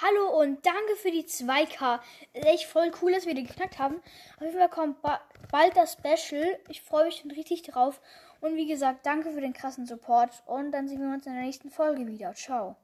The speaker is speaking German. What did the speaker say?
Hallo und danke für die 2K. Ist echt voll cool, dass wir die geknackt haben. Auf jeden Fall kommt ba bald das Special. Ich freue mich schon richtig drauf. Und wie gesagt, danke für den krassen Support. Und dann sehen wir uns in der nächsten Folge wieder. Ciao.